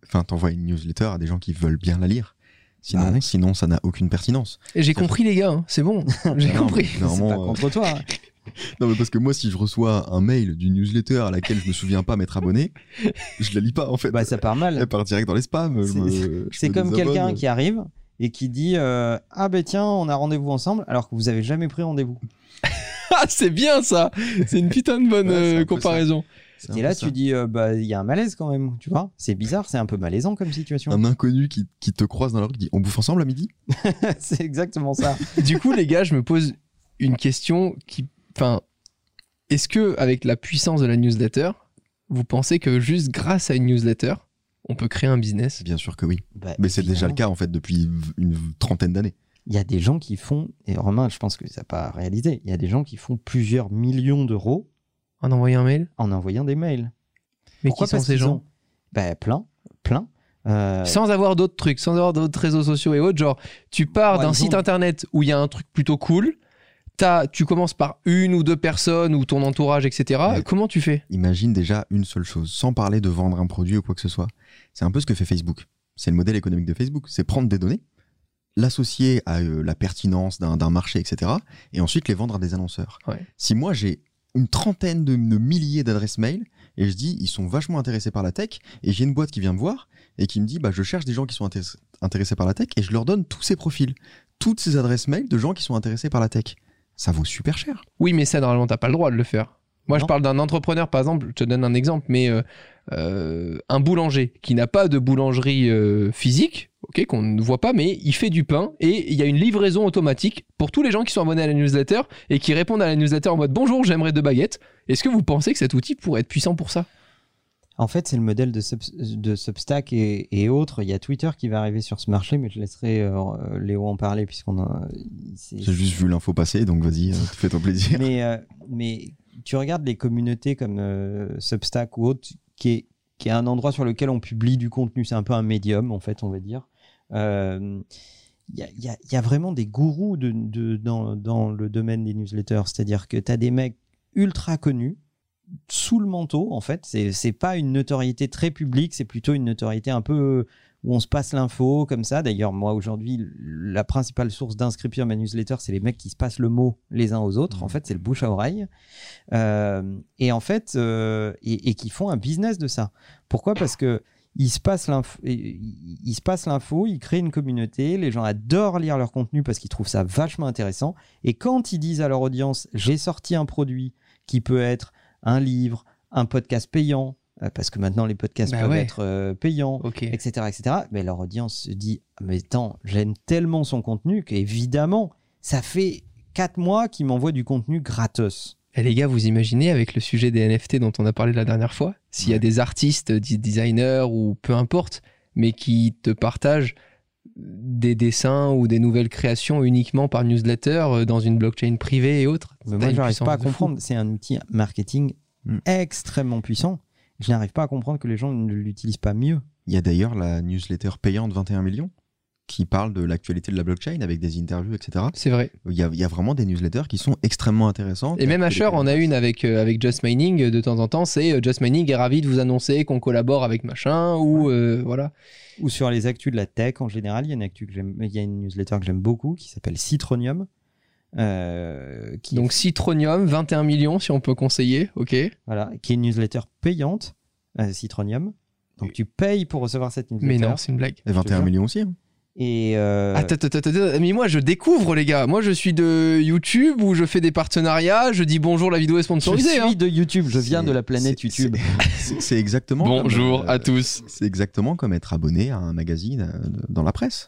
enfin, t'envoies une newsletter à des gens qui veulent bien la lire. Sinon, Bah oui. sinon ça n'a aucune pertinence. Et j'ai compris les gars, hein, c'est bon, <laughs> j'ai Non, compris. <laughs> mais c'est normalement, pas contre toi hein. <laughs> Non, mais parce que moi, si je reçois un mail d'une newsletter à laquelle je me souviens pas m'être abonné, je la lis pas en fait. bah ça part mal Elle part direct dans les spams. C'est- comme quelqu'un qui arrive et qui dit euh, Ah ben tiens, on a rendez-vous ensemble alors que vous avez jamais pris rendez-vous. Ah, c'est bien ça C'est une putain de bonne Ouais, euh, comparaison. Et là, ça. tu dis euh, Bah, il y a un malaise quand même, tu vois. C'est bizarre, c'est un peu malaisant comme situation. Un inconnu qui, qui te croise dans la rue qui dit On bouffe ensemble à midi? <laughs> C'est exactement ça. <laughs> Du coup, les gars, je me pose une question qui. Enfin, est-ce que, avec la puissance de la newsletter, vous pensez que juste grâce à une newsletter, on peut créer un business? Bien sûr que oui. Bah, Mais c'est déjà le cas en fait depuis une trentaine d'années. Il y a des gens qui font, et Romain, je pense que ça n'a pas réalisé, il y a des gens qui font plusieurs millions d'euros en envoyant un mail en envoyant des mails. Mais Pourquoi qui sont ces gens ont- Bah, plein, plein. Euh, Sans avoir d'autres trucs, sans avoir d'autres réseaux sociaux et autres. Genre, tu pars Ouais, d'un site ont- internet où il y a un truc plutôt cool. T'as- tu commences par une ou deux personnes ou ton entourage, etc. Ouais. Comment tu fais? Imagine déjà une seule chose, sans parler de vendre un produit ou quoi que ce soit. C'est un peu ce que fait Facebook. C'est le modèle économique de Facebook. C'est prendre des données, l'associer à euh, la pertinence d'un d'un marché, etc. Et ensuite les vendre à des annonceurs. Ouais. Si moi j'ai une trentaine de, milliers d'adresses mail et je dis ils sont vachement intéressés par la tech et j'ai une boîte qui vient me voir et qui me dit bah je cherche des gens qui sont intéress- intéressés par la tech et je leur donne tous ces profils, toutes ces adresses mail de gens qui sont intéressés par la tech. Ça vaut super cher. Oui, mais ça, normalement, t'as pas le droit de le faire. Moi, je parle d'un entrepreneur, par exemple, je te donne un exemple, mais euh, euh, un boulanger qui n'a pas de boulangerie euh, physique, ok, qu'on ne voit pas, mais il fait du pain et il y a une livraison automatique pour tous les gens qui sont abonnés à la newsletter et qui répondent à la newsletter en mode bonjour, j'aimerais deux baguettes. Est-ce que vous pensez que cet outil pourrait être puissant pour ça? En fait, c'est le modèle de, Sub- de Substack et, et autres. Il y a Twitter qui va arriver sur ce marché, mais je laisserai euh, Léo en parler puisqu'on a. J'ai juste vu l'info passer, donc vas-y, euh, fais-toi plaisir. mais, euh, mais tu regardes les communautés comme euh, Substack ou autre, qui est, qui est un endroit sur lequel on publie du contenu. C'est un peu un médium, en fait, on va dire. Euh, Il y, a, il y y a vraiment des gourous de, de- dans, dans le domaine des newsletters. C'est-à-dire que tu as des mecs ultra connus sous le manteau, en fait. C'est pas une notoriété très publique, c'est plutôt une notoriété un peu où on se passe l'info comme ça. D'ailleurs, moi aujourd'hui, la principale source d'inscription à ma newsletter, c'est les mecs qui se passent le mot les uns aux autres. En fait, c'est le bouche à oreille. Euh, et en fait, euh, et, et qui font un business de ça. Pourquoi? Parce que il se passe l'info, il il se passe l'info, ils créent une communauté, les gens adorent lire leur contenu parce qu'ils trouvent ça vachement intéressant. Et quand ils disent à leur audience, j'ai sorti un produit qui peut être un livre, un podcast payant, parce que maintenant les podcasts Bah peuvent ouais. être euh, payants, etc., etc. Mais leur audience se dit, mais attends, j'aime tellement son contenu qu'évidemment, ça fait quatre mois qu'il m'envoie du contenu gratos. Eh les gars, vous imaginez avec le sujet des NFT dont on a parlé la dernière fois, s'il y a des artistes, des designers ou peu importe, mais qui te partagent des dessins ou des nouvelles créations uniquement par newsletter euh, dans une blockchain privée et autres. Mais moi, j'arrive pas à comprendre. C'est un outil marketing Mm. extrêmement puissant. Je n'arrive pas à comprendre que les gens ne l'utilisent pas mieux. Il y a d'ailleurs la newsletter payante 21 millions qui parle de l'actualité de la blockchain avec des interviews, etc. C'est vrai. Il y, a, il y a vraiment des newsletters qui sont extrêmement intéressantes. Et même Asher en a une avec, euh, avec Just Mining euh, de temps en temps. C'est euh, Just Mining est ravi de vous annoncer qu'on collabore avec machin ou euh, voilà. Ou sur les actus de la tech en général, il y a une, actu que il y a une newsletter que j'aime beaucoup qui s'appelle Citronium. Euh, qui, Donc Citronium, 21 millions si on peut conseiller. Ok. voilà, qui est une newsletter payante, euh, Citronium. Donc tu payes pour recevoir cette newsletter. Mais non, c'est une blague. Et 21 jure. millions aussi. hein. Et euh, Attends, attends, attends, attends, mais moi je découvre les gars. Moi je suis de YouTube où je fais des partenariats, je dis bonjour, la vidéo est je sponsorisée. suis hein. de YouTube, je viens de la planète YouTube. C'est exactement. Bonjour comme, euh, à tous. C'est exactement comme être abonné à un magazine euh, dans la presse.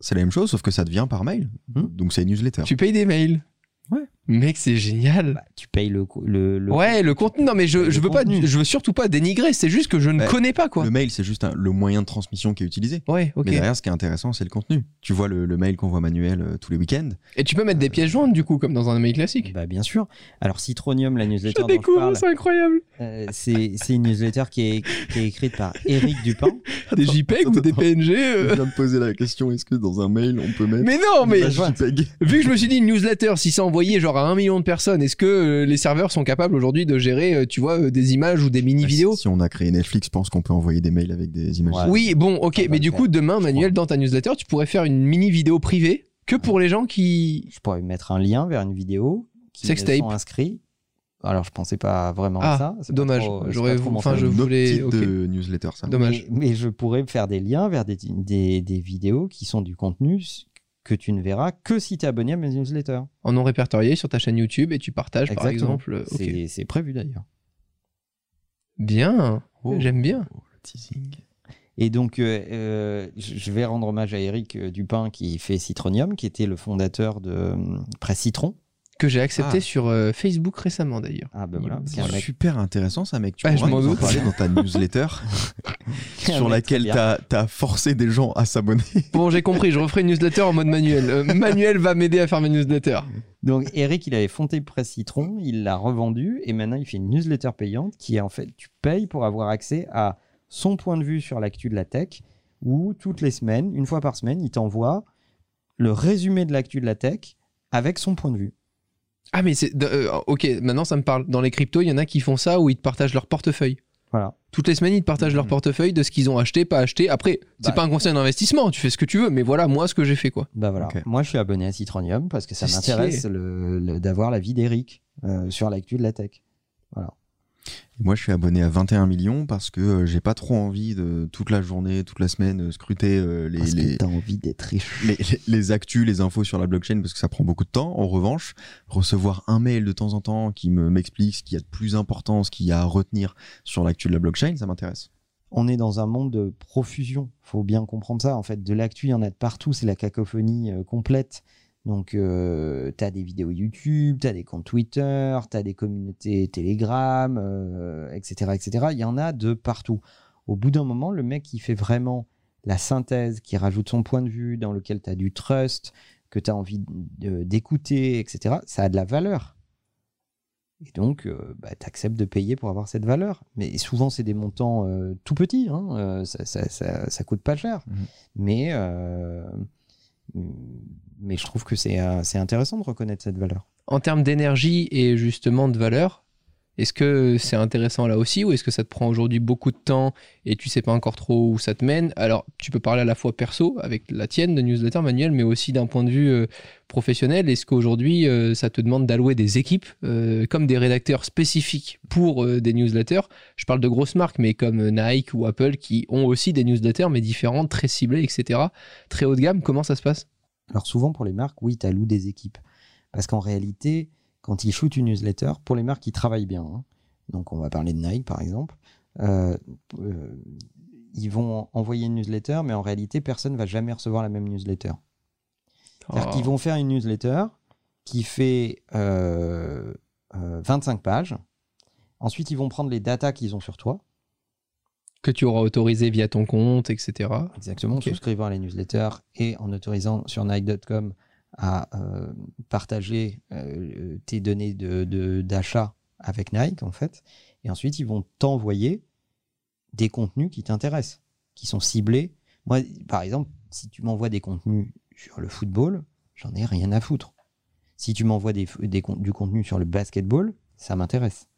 C'est la même chose, sauf que ça devient par mail. Hmm. Donc c'est une newsletter. Tu payes des mails. Ouais. Mec, c'est génial. Bah, tu payes le, le, le- ouais, le contenu. Non, mais je, je veux pas, je veux surtout pas dénigrer. C'est juste que je ne connais pas quoi. Le mail, c'est juste un- le moyen de transmission qui est utilisé. Ouais, ok. Mais derrière, ce qui est intéressant, c'est le contenu. Tu vois le, le mail qu'envoie Manuel euh, tous les week-ends. Et tu peux mettre des pièces jointes du coup, comme dans un mail classique. Bah, bien sûr. Alors Citronium, la newsletter Je je découvre, c'est incroyable. euh, c'est c'est une newsletter qui est, qui est écrite par Eric Dupin. <laughs> Des JPEG ou des. PNG. Je euh. viens de poser la question est-ce que dans un mail, on peut mettre. Mais non, mais vu que je me suis dit une newsletter, si c'est envoyé genre à un million de personnes, est-ce que euh, les serveurs sont capables aujourd'hui de gérer, euh, tu vois, euh, des images ou des mini vidéos Si on a créé Netflix, je pense qu'on peut envoyer des mails avec des images. Ouais. Oui, bon, ok, Ça mais du coup, demain, Manuel, dans ta newsletter, tu pourrais faire une mini vidéo privée que pour les gens qui. Je pourrais mettre un lien vers une vidéo qui Sextape. sont inscrits. Alors je pensais pas vraiment Ah, à ça. c'est pas dommage. J'aurais enfin, je voulais- de newsletter, ça. Dommage. Mais, mais je pourrais faire des liens vers des, des, des vidéos qui sont du contenu que tu ne verras que si tu es abonné à mes newsletters. En non répertorié sur ta chaîne YouTube et tu partages par exemple. euh. C'est prévu d'ailleurs. Bien, Oh. j'aime bien. Oh, le teasing. Et donc, euh, euh, je vais rendre hommage à Eric Dupin qui fait Citronium, qui était le fondateur de Presse Citron. Que j'ai accepté Ah. sur euh, Facebook récemment d'ailleurs. Ah ben voilà, c'est mec super intéressant ça, mec. Tu Ouais, je m'en doute. parler dans ta <laughs> newsletter <laughs> sur laquelle t'as as forcé des gens à s'abonner. <laughs> Bon, j'ai compris, je referai une newsletter en mode manuel. Euh, Manuel va m'aider à faire mes newsletters. Donc Eric, il avait fondé Presse Citron, il l'a revendu et maintenant il fait une newsletter payante qui est en fait, tu payes pour avoir accès à son point de vue sur l'actu de la tech où toutes les semaines, une fois par semaine, il t'envoie le résumé de l'actu de la tech avec son point de vue. Ah, mais c'est. euh, ok, maintenant ça me parle. Dans les cryptos, il y en a qui font ça où ils te partagent leur portefeuille. Voilà. Toutes les semaines, ils te partagent leur Mhm. portefeuille de ce qu'ils ont acheté, pas acheté. Après, c'est Bah, pas un conseil d'investissement, tu fais ce que tu veux, mais voilà, moi, ce que j'ai fait, quoi. Bah voilà. Moi, je suis abonné à Citronium parce que ça m'intéresse le- le- d'avoir la vie d'Eric euh, sur l'actu de la tech. Moi, je suis abonné à 21 millions parce que euh, j'ai pas trop envie de toute la journée, toute la semaine euh, scruter euh, les, Parce les, que envie d'être riche. les, les- les actus, les infos sur la blockchain parce que ça prend beaucoup de temps. En revanche, recevoir un mail de temps en temps qui me m'explique ce qu'il y a de plus important, ce qu'il y a à retenir sur l'actu de la blockchain, ça m'intéresse. on est dans un monde de profusion. Faut bien comprendre ça. En fait, de l'actu, il y en a de partout. C'est la cacophonie euh, complète. Donc, euh, tu as des vidéos YouTube, tu as des comptes Twitter, tu as des communautés Telegram, euh, etc., etc. Il y en a de partout. Au bout d'un moment, le mec qui fait vraiment la synthèse, qui rajoute son point de vue, dans lequel tu as du trust, que tu as envie d'écouter, etc., ça a de la valeur. Et donc, euh, bah, tu acceptes de payer pour avoir cette valeur. Mais souvent, c'est des montants euh, tout petits. Hein, euh, ça, ça, ça, ça coûte pas cher. Mhm. Mais, mais je trouve que c'est euh, c'est intéressant de reconnaître cette valeur. En termes d'énergie et justement de valeur, est-ce que c'est intéressant là aussi ou est-ce que ça te prend aujourd'hui beaucoup de temps et tu sais pas encore trop où ça te mène? Alors, tu peux parler à la fois perso avec la tienne de newsletter manuel, mais aussi d'un point de vue euh, professionnel. Est-ce qu'aujourd'hui euh, ça te demande d'allouer des équipes euh, comme des rédacteurs spécifiques pour des newsletters? Je parle de grosses marques, mais comme Nike ou Apple qui ont aussi des newsletters mais différentes, très ciblées, etc. Très haut de gamme. Comment ça se passe? Alors souvent pour les marques, oui, tu alloues des équipes. Parce qu'en réalité, quand ils shootent une newsletter, pour les marques qui travaillent bien, hein, donc on va parler de Nike par exemple, euh, euh, ils vont envoyer une newsletter, mais en réalité, personne ne va jamais recevoir la même newsletter. C'est-à-dire Oh. qu'ils vont faire une newsletter qui fait euh, euh, 25 pages. Ensuite, ils vont prendre les datas qu'ils ont sur toi. Que tu auras autorisé via ton compte, etc. Exactement, en souscrivant à la newsletter et en autorisant sur Nike.com à euh, partager euh, tes données de- de- d'achat avec Nike, en fait. Et ensuite, ils vont t'envoyer des contenus qui t'intéressent, qui sont ciblés. Moi, par exemple, si tu m'envoies des contenus sur le football, j'en ai rien à foutre. Si tu m'envoies des, du contenu sur le basketball, ça m'intéresse.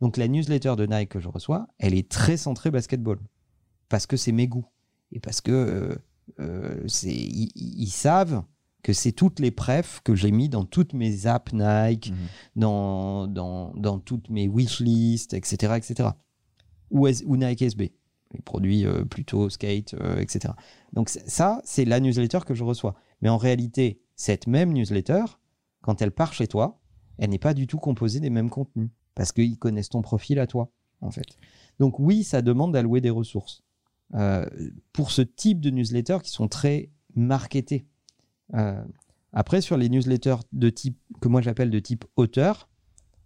Donc la newsletter de Nike que je reçois, elle est très centrée basketball. Parce que c'est mes goûts. Et parce que euh, euh, ils savent que c'est toutes les prefs que j'ai mis dans toutes mes apps Nike, Mhm. dans, dans, dans toutes mes wishlists, etc. etc. Ou, S- ou Nike SB, les produits euh, plutôt skate, euh, etc. Donc ça, c'est la newsletter que je reçois. Mais en réalité, cette même newsletter, quand elle part chez toi, elle n'est pas du tout composée des mêmes contenus. Parce qu'ils connaissent ton profil à toi, en fait. Donc oui, ça demande d'allouer des ressources. Euh, pour ce type de newsletters qui sont très marketés. Euh, après, sur les newsletters de type que moi j'appelle de type auteur,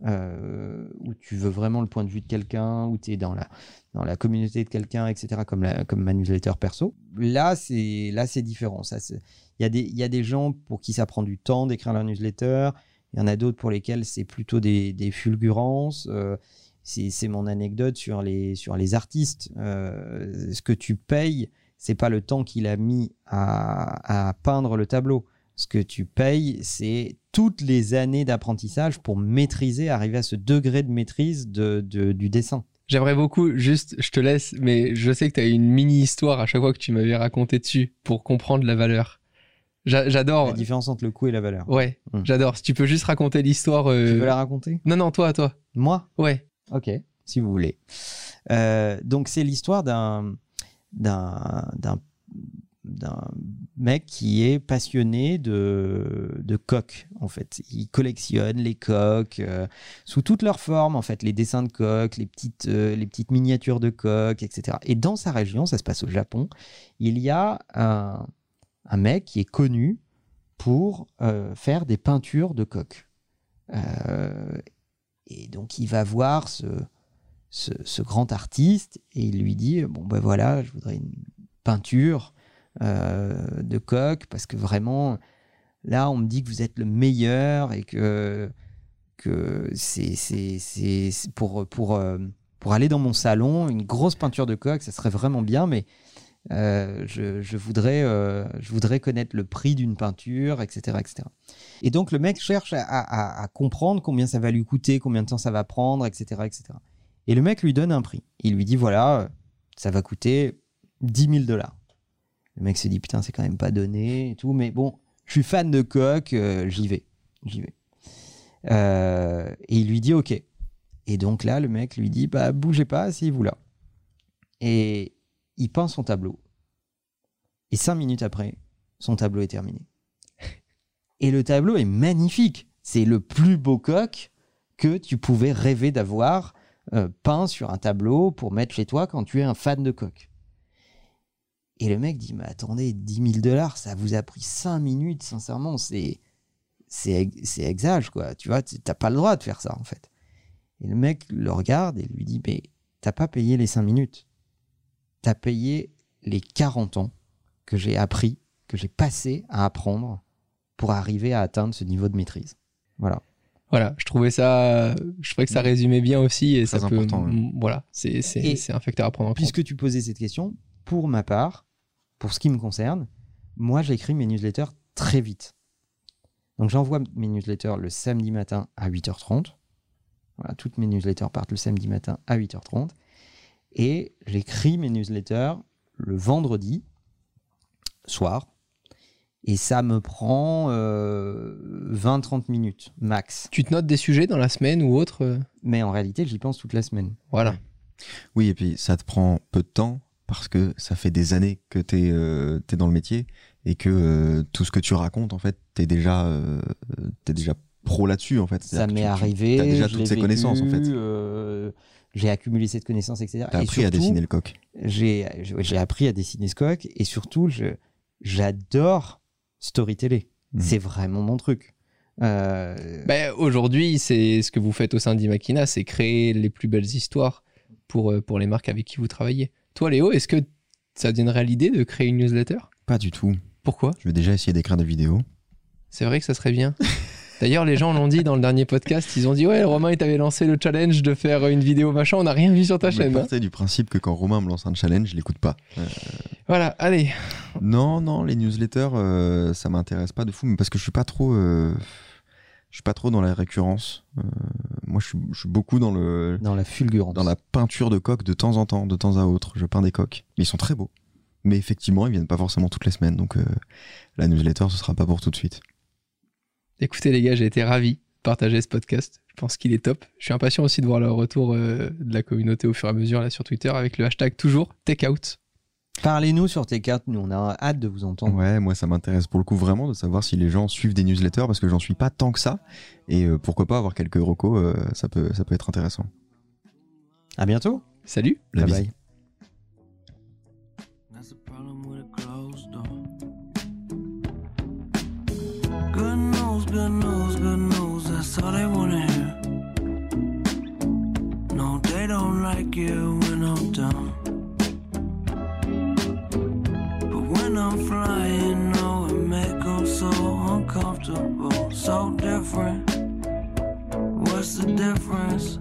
euh, où tu veux vraiment le point de vue de quelqu'un, où tu es dans la, dans la communauté de quelqu'un, etc., comme, la, comme ma newsletter perso, là c'est là c'est différent. Il y, a des- y a des gens pour qui ça prend du temps d'écrire leur newsletter, il y en a d'autres pour lesquels c'est plutôt des, fulgurances. euh, c'est mon anecdote sur les, sur les artistes. Ce que tu payes, c'est pas le temps qu'il a mis à, à peindre le tableau. Ce que tu payes, c'est toutes les années d'apprentissage pour maîtriser, arriver à ce degré de maîtrise de, de- du dessin. J'aimerais beaucoup, juste, je te laisse, mais je sais que tu as une mini histoire à chaque fois que tu m'avais raconté dessus pour comprendre la valeur. J'a- J'adore. La différence entre le coût et la valeur. Ouais, Hmm. j'adore. Si tu peux juste raconter l'histoire. euh, Tu veux la raconter? Non, non, toi, toi. Moi? Ouais. Ok, si vous voulez. Euh, donc c'est l'histoire d'un d'un mec qui est passionné de de coques en fait. Il collectionne les coques euh, sous toutes leurs formes en fait, les dessins de coques, les petites euh, les petites miniatures de coques, etc. Et dans sa région, ça se passe au Japon, il y a un un mec qui est connu pour euh, faire des peintures de coques. Et donc il va voir ce, ce, grand artiste et il lui dit bon ben voilà, je voudrais une peinture euh, de coq parce que vraiment là on me dit que vous êtes le meilleur et que que c'est pour pour euh, pour aller dans mon salon une grosse peinture de coq ça serait vraiment bien mais euh, je, je voudrais je voudrais connaître le prix d'une peinture etc etc et donc le mec cherche à, à- à comprendre combien ça va lui coûter, combien de temps ça va prendre, etc., etc. Et le mec lui donne un prix. Il lui dit voilà, ça va coûter 10 000 dollars. Le mec se dit putain, c'est quand même pas donné et tout, mais bon, je suis fan de coq, euh, j'y vais, j'y vais. Euh, et il lui dit ok. Et donc là, le mec lui dit bah bougez pas, asseyez-vous là. Et il peint son tableau. Et cinq minutes après, son tableau est terminé. Et le tableau est magnifique. C'est le plus beau coq que tu pouvais rêver d'avoir euh, peint sur un tableau pour mettre chez toi quand tu es un fan de coq. Et le mec dit, mais attendez, 10 000 dollars, ça vous a pris 5 minutes, sincèrement, c'est c'est exage, quoi. Tu vois, t'as pas le droit de faire ça, en fait. Et le mec le regarde et lui dit, mais t'as pas payé les 5 minutes. T'as payé les 40 ans que j'ai appris, que j'ai passé à apprendre pour arriver à atteindre ce niveau de maîtrise. Voilà. Voilà, je trouvais ça, je trouvais que ça résumait bien aussi et Très ça peut, ouais. mm, voilà, c'est c'est Et c'est un facteur à prendre en compte. Puisque tu posais cette question, pour ma part, pour ce qui me concerne, moi j'écris mes newsletters très vite. Donc j'envoie mes newsletters le samedi matin à 8h30. Voilà, toutes mes newsletters partent le samedi matin à 8h30. Et j'écris mes newsletters le vendredi soir. Et ça me prend euh, 20-30 minutes max. Tu te notes des sujets dans la semaine ou autre euh, Mais en réalité, j'y pense toute la semaine. Voilà. Oui, et puis ça te prend peu de temps parce que ça fait des années que tu es, dans le métier et que euh, tout ce que tu racontes, en fait, tu es déjà, euh, t'es déjà pro là-dessus, en fait. Ça m'est tu- tu- arrivé. t'as déjà toutes ces connaissances, en fait. euh, j'ai accumulé cette connaissance, etc. T'as Et appris à dessiner le coq. J'ai j'ai appris à dessiner ce coq et surtout, je- j'adore storyteller. Mhm. C'est vraiment mon truc. Euh, Bah, Aujourd'hui, c'est ce que vous faites au sein d'Imakina, c'est créer les plus belles histoires pour, euh, pour les marques avec qui vous travaillez. Toi, Léo, est-ce que ça devient une réelle idée de créer une newsletter? Pas du tout. Pourquoi? Je vais déjà essayer d'écrire des vidéos. C'est vrai que ça serait bien. <laughs> D'ailleurs, les gens l'ont dit dans le dernier podcast, ils ont dit Ouais, Romain, il t'avait lancé le challenge de faire une vidéo machin, on n'a rien vu sur ta chaîne. hein. partais du principe que quand Romain me lance un challenge, je l'écoute pas. Euh, Voilà, allez. non, non, les newsletters, euh, ça m'intéresse pas de fou, mais parce que je suis pas trop, euh, je suis pas trop dans la récurrence. Euh, moi, je suis, je suis beaucoup dans le, dans la fulgurance. dans la peinture de coques de temps en temps, de temps à autre. Je peins des coques, mais ils sont très beaux. Mais effectivement, ils viennent pas forcément toutes les semaines, donc euh, la newsletter, ce sera pas pour tout de suite. Écoutez, les gars, j'ai été ravi de partager ce podcast. Je pense qu'il est top. Je suis impatient aussi de voir le retour euh, de la communauté au fur et à mesure là sur Twitter avec le hashtag toujours takeout. Parlez-nous sur tes cartes, nous on a hâte de vous entendre. Ouais, moi ça m'intéresse pour le coup vraiment de savoir si les gens suivent des newsletters parce que j'en suis pas tant que ça. Et euh, pourquoi pas avoir quelques recos, euh, ça, peut, ça peut être intéressant. À bientôt. Salut La bye good news, good news. That's all they wanna hear. No, they don't like it when I'm down. But when I'm flying, no, it make 'em so uncomfortable, so different. What's the difference?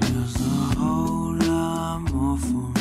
There's a whole lot more for